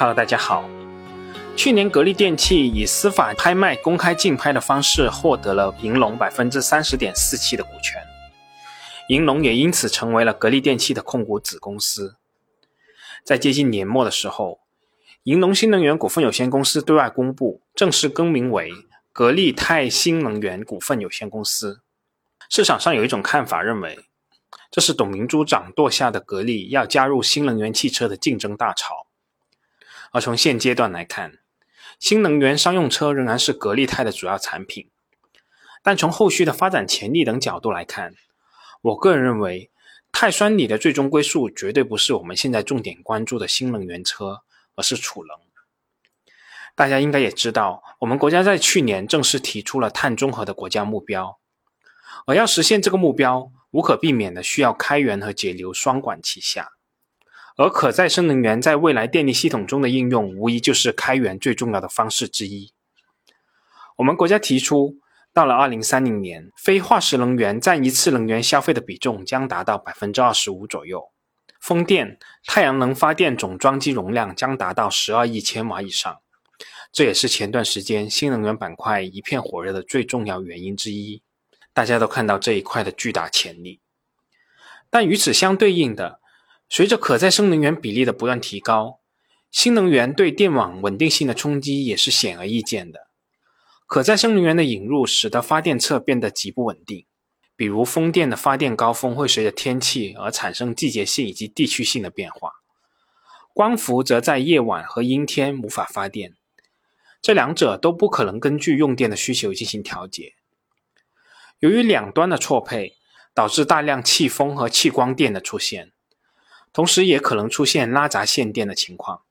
Hello，大家好。去年格力电器以司法拍卖公开竞拍的方式获得了银隆百分之三十点四七的股权，银隆也因此成为了格力电器的控股子公司。在接近年末的时候，银隆新能源股份有限公司对外公布，正式更名为格力泰新能源股份有限公司。市场上有一种看法认为，这是董明珠掌舵下的格力要加入新能源汽车的竞争大潮。而从现阶段来看，新能源商用车仍然是格力泰的主要产品。但从后续的发展潜力等角度来看，我个人认为，碳酸锂的最终归宿绝对不是我们现在重点关注的新能源车，而是储能。大家应该也知道，我们国家在去年正式提出了碳中和的国家目标，而要实现这个目标，无可避免的需要开源和节流双管齐下。而可再生能源在未来电力系统中的应用，无疑就是开源最重要的方式之一。我们国家提出，到了二零三零年，非化石能源占一次能源消费的比重将达到百分之二十五左右，风电、太阳能发电总装机容量将达到十二亿千瓦以上。这也是前段时间新能源板块一片火热的最重要原因之一。大家都看到这一块的巨大潜力，但与此相对应的。随着可再生能源比例的不断提高，新能源对电网稳定性的冲击也是显而易见的。可再生能源的引入使得发电侧变得极不稳定，比如风电的发电高峰会随着天气而产生季节性以及地区性的变化，光伏则在夜晚和阴天无法发电，这两者都不可能根据用电的需求进行调节。由于两端的错配，导致大量弃风和弃光电的出现。同时，也可能出现拉闸限电的情况。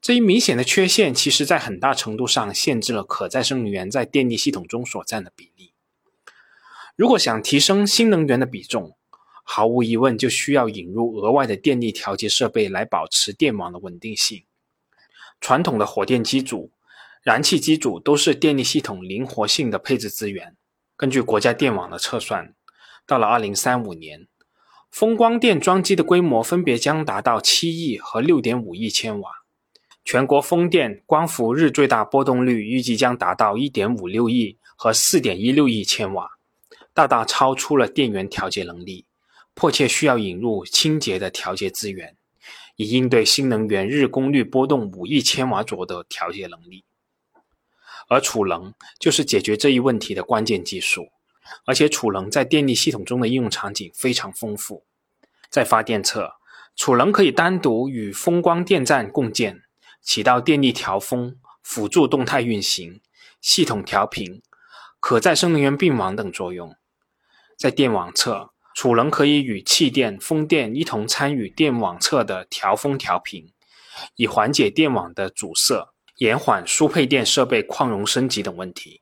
这一明显的缺陷，其实在很大程度上限制了可再生能源在电力系统中所占的比例。如果想提升新能源的比重，毫无疑问就需要引入额外的电力调节设备来保持电网的稳定性。传统的火电机组、燃气机组都是电力系统灵活性的配置资源。根据国家电网的测算，到了二零三五年。风光电装机的规模分别将达到七亿和六点五亿千瓦，全国风电光伏日最大波动率预计将达到一点五六亿和四点一六亿千瓦，大大超出了电源调节能力，迫切需要引入清洁的调节资源，以应对新能源日功率波动五亿千瓦左右的调节能力。而储能就是解决这一问题的关键技术。而且储能在电力系统中的应用场景非常丰富，在发电侧，储能可以单独与风光电站共建，起到电力调峰、辅助动态运行、系统调频、可再生能源并网等作用；在电网侧，储能可以与气电、风电一同参与电网侧的调峰调频，以缓解电网的阻塞，延缓输配电设备扩容升级等问题；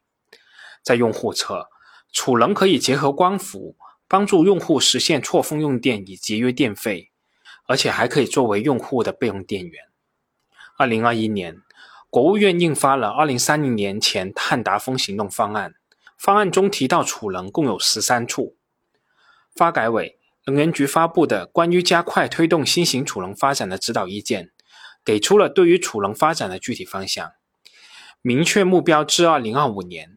在用户侧，储能可以结合光伏，帮助用户实现错峰用电以节约电费，而且还可以作为用户的备用电源。二零二一年，国务院印发了《二零三零年前碳达峰行动方案》，方案中提到储能共有十三处。发改委、能源局发布的《关于加快推动新型储能发展的指导意见》，给出了对于储能发展的具体方向，明确目标至二零二五年。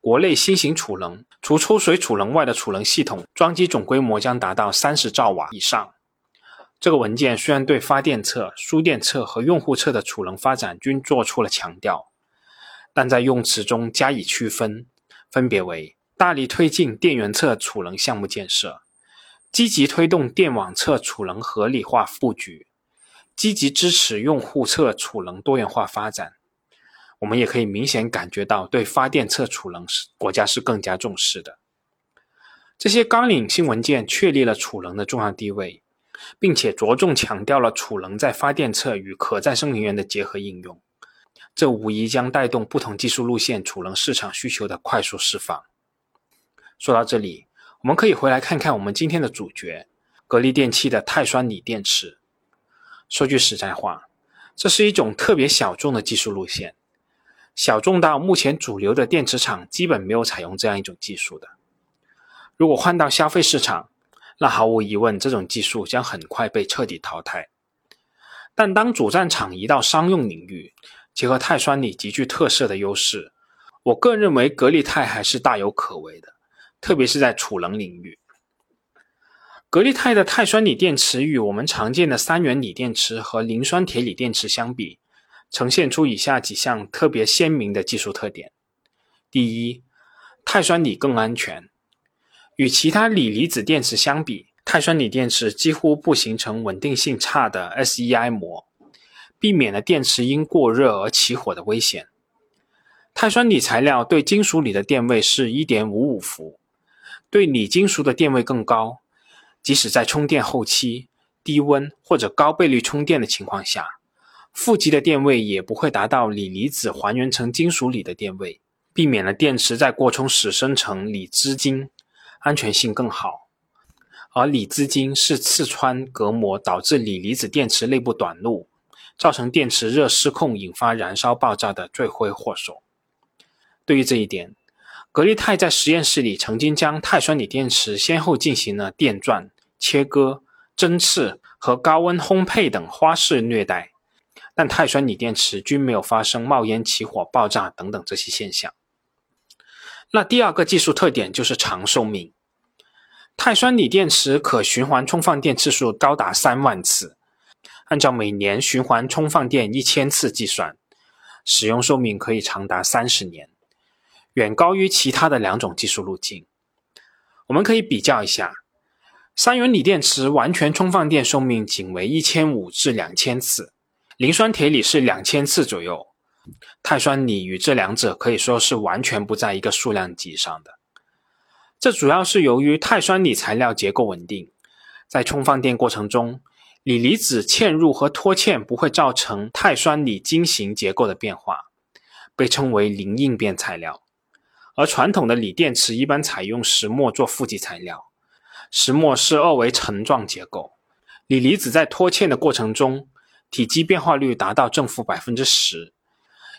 国内新型储能，除抽水储能外的储能系统装机总规模将达到三十兆瓦以上。这个文件虽然对发电侧、输电侧和用户侧的储能发展均做出了强调，但在用词中加以区分，分别为大力推进电源侧储能项目建设，积极推动电网侧储能合理化布局，积极支持用户侧储能多元化发展。我们也可以明显感觉到，对发电侧储能是国家是更加重视的。这些纲领性文件确立了储能的重要地位，并且着重强调了储能在发电侧与可再生能源的结合应用。这无疑将带动不同技术路线储能市场需求的快速释放。说到这里，我们可以回来看看我们今天的主角——格力电器的碳酸锂电池。说句实在话，这是一种特别小众的技术路线。小众到目前主流的电池厂基本没有采用这样一种技术的。如果换到消费市场，那毫无疑问，这种技术将很快被彻底淘汰。但当主战场移到商用领域，结合碳酸锂极具特色的优势，我个人认为格力钛还是大有可为的，特别是在储能领域。格力钛的碳酸锂电池与我们常见的三元锂电池和磷酸铁锂电池相比，呈现出以下几项特别鲜明的技术特点：第一，碳酸锂更安全。与其他锂离子电池相比，碳酸锂电池几乎不形成稳定性差的 SEI 膜，避免了电池因过热而起火的危险。碳酸锂材料对金属锂的电位是1.55伏，对锂金属的电位更高。即使在充电后期、低温或者高倍率充电的情况下，负极的电位也不会达到锂离子还原成金属锂的电位，避免了电池在过充时生成锂资晶，安全性更好。而锂资晶是刺穿隔膜，导致锂离子电池内部短路，造成电池热失控，引发燃烧爆炸的罪魁祸首。对于这一点，格力泰在实验室里曾经将碳酸锂电池先后进行了电钻。切割、针刺和高温烘焙等花式虐待，但碳酸锂电池均没有发生冒烟、起火、爆炸等等这些现象。那第二个技术特点就是长寿命。碳酸锂电池可循环充放电次数高达三万次，按照每年循环充放电一千次计算，使用寿命可以长达三十年，远高于其他的两种技术路径。我们可以比较一下。三元锂电池完全充放电寿命仅为一千五至两千次，磷酸铁锂是两千次左右，碳酸锂与这两者可以说是完全不在一个数量级上的。这主要是由于碳酸锂材料结构稳定，在充放电过程中，锂离子嵌入和脱嵌不会造成碳酸锂晶型结构的变化，被称为零应变材料。而传统的锂电池一般采用石墨做负极材料。石墨是二维层状结构，锂离子在脱嵌的过程中，体积变化率达到正负百分之十，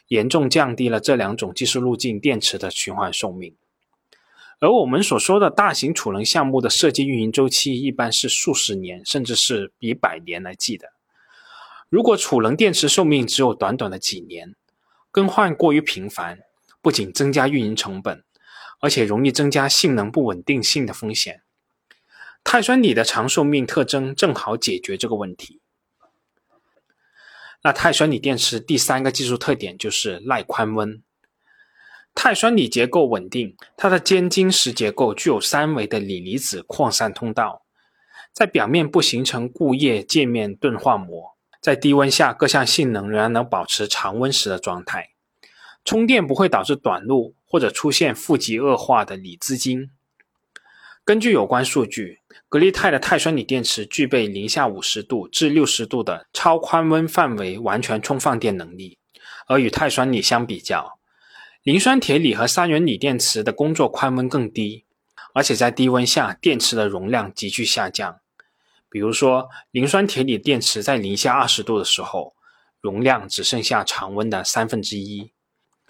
严重降低了这两种技术路径电池的循环寿命。而我们所说的大型储能项目的设计运营周期一般是数十年，甚至是以百年来计的。如果储能电池寿命只有短短的几年，更换过于频繁，不仅增加运营成本，而且容易增加性能不稳定性的风险。碳酸锂的长寿命特征正好解决这个问题。那碳酸锂电池第三个技术特点就是耐宽温。碳酸锂结构稳定，它的尖晶石结构具有三维的锂离子扩散通道，在表面不形成固液界面钝化膜，在低温下各项性能仍然能保持常温时的状态，充电不会导致短路或者出现负极恶化的锂资晶。根据有关数据，格力钛的碳酸锂电池具备零下五十度至六十度的超宽温范围完全充放电能力。而与碳酸锂相比较，磷酸铁锂和三元锂电池的工作宽温更低，而且在低温下电池的容量急剧下降。比如说，磷酸铁锂电池在零下二十度的时候，容量只剩下常温的三分之一，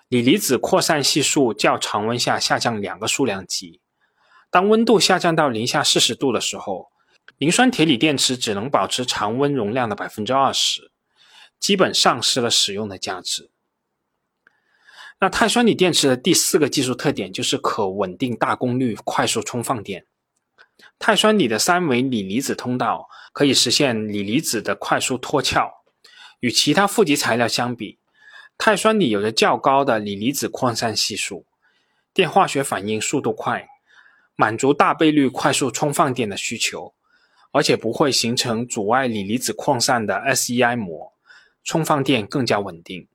锂离子扩散系数较常温下下降两个数量级。当温度下降到零下四十度的时候，磷酸铁锂电池只能保持常温容量的百分之二十，基本丧失了使用的价值。那碳酸锂电池的第四个技术特点就是可稳定大功率快速充放电。碳酸锂的三维锂离子通道可以实现锂离子的快速脱壳。与其他负极材料相比，碳酸锂有着较高的锂离子扩散系数，电化学反应速度快。满足大倍率快速充放电的需求，而且不会形成阻碍锂离子扩散的 SEI 膜，充放电更加稳定。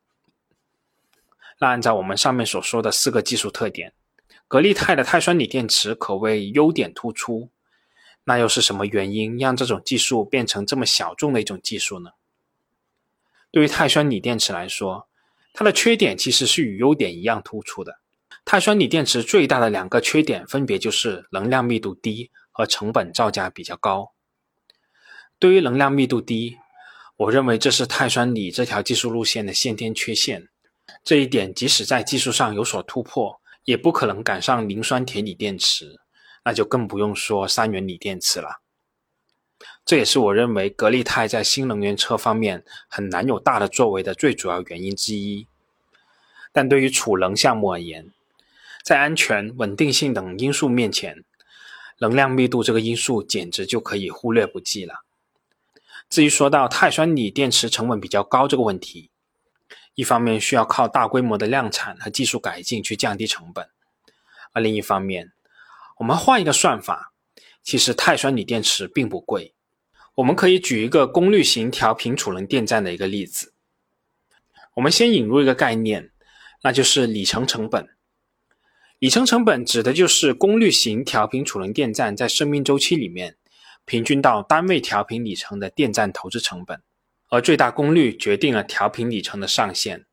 那按照我们上面所说的四个技术特点，格力钛的碳酸锂电池可谓优点突出。那又是什么原因让这种技术变成这么小众的一种技术呢？对于碳酸锂电池来说，它的缺点其实是与优点一样突出的。碳酸锂电池最大的两个缺点分别就是能量密度低和成本造价比较高。对于能量密度低，我认为这是碳酸锂这条技术路线的先天缺陷。这一点即使在技术上有所突破，也不可能赶上磷酸铁锂电池，那就更不用说三元锂电池了。这也是我认为格力泰在新能源车方面很难有大的作为的最主要原因之一。但对于储能项目而言，在安全、稳定性等因素面前，能量密度这个因素简直就可以忽略不计了。至于说到碳酸锂电池成本比较高这个问题，一方面需要靠大规模的量产和技术改进去降低成本，而另一方面，我们换一个算法，其实碳酸锂电池并不贵。我们可以举一个功率型调频储能电站的一个例子。我们先引入一个概念，那就是里程成本。里程成本指的就是功率型调频储能电站在生命周期里面，平均到单位调频里程的电站投资成本，而最大功率决定了调频里程的上限，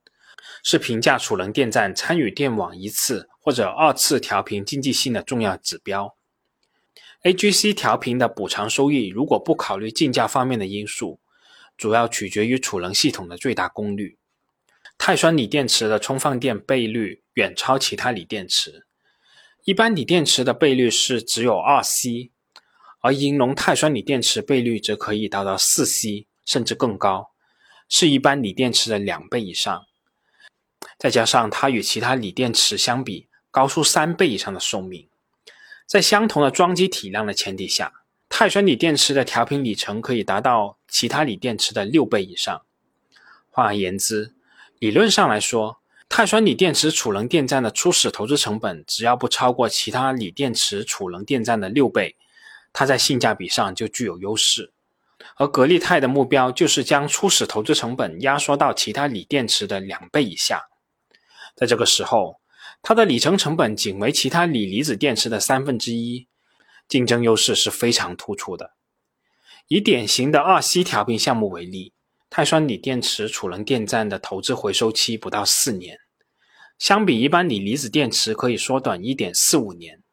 是评价储能电站参与电网一次或者二次调频经济性的重要指标。AGC 调频的补偿收益如果不考虑竞价方面的因素，主要取决于储能系统的最大功率。碳酸锂电池的充放电倍率远超其他锂电池，一般锂电池的倍率是只有二 C，而银龙碳酸锂电池倍率则可以达到四 C，甚至更高，是一般锂电池的两倍以上。再加上它与其他锂电池相比高出三倍以上的寿命，在相同的装机体量的前提下，碳酸锂电池的调频里程可以达到其他锂电池的六倍以上。换而言之，理论上来说，碳酸锂电池储能电站的初始投资成本只要不超过其他锂电池储能电站的六倍，它在性价比上就具有优势。而格力泰的目标就是将初始投资成本压缩到其他锂电池的两倍以下。在这个时候，它的里程成本仅为其他锂离子电池的三分之一，竞争优势是非常突出的。以典型的二 C 调频项目为例。碳酸锂电池储能电站的投资回收期不到四年，相比一般锂离子电池可以缩短一点四五年，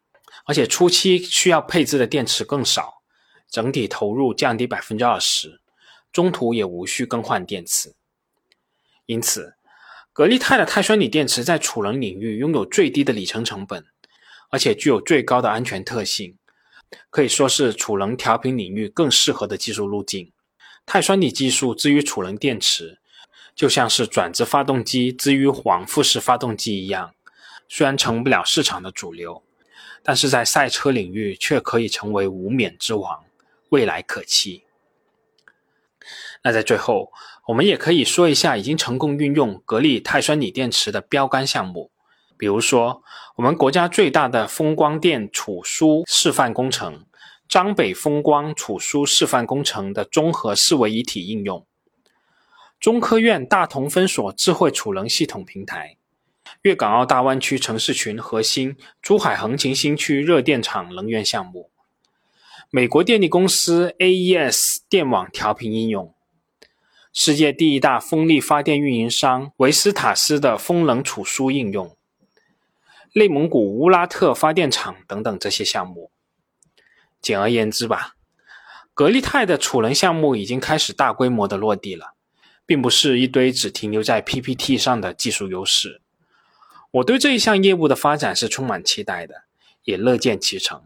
而且初期需要配置的电池更少，整体投入降低百分之二十，中途也无需更换电池。因此，格力泰的碳酸锂电池在储能领域拥有最低的里程成本，而且具有最高的安全特性，可以说是储能调频领域更适合的技术路径。碳酸锂技术之于储能电池，就像是转子发动机之于往复式发动机一样，虽然成不了市场的主流，但是在赛车领域却可以成为无冕之王，未来可期。那在最后，我们也可以说一下已经成功运用格力碳酸锂电池的标杆项目，比如说我们国家最大的风光电储输示范工程。张北风光储输示范工程的综合四维一体应用，中科院大同分所智慧储能系统平台，粤港澳大湾区城市群核心珠海横琴新区热电厂能源项目，美国电力公司 AES 电网调频应用，世界第一大风力发电运营商维斯塔斯的风能储输应用，内蒙古乌拉特发电厂等等这些项目。简而言之吧，格力泰的储能项目已经开始大规模的落地了，并不是一堆只停留在 PPT 上的技术优势。我对这一项业务的发展是充满期待的，也乐见其成。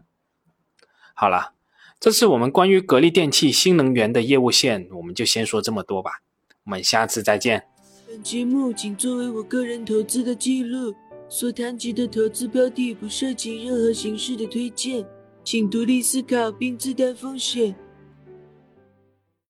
好了，这次我们关于格力电器新能源的业务线，我们就先说这么多吧。我们下次再见。本节目仅作为我个人投资的记录，所谈及的投资标的不涉及任何形式的推荐。请独立思考并自担风险。